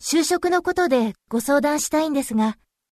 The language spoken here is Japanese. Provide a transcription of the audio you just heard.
就職のことでご相談したいんですが、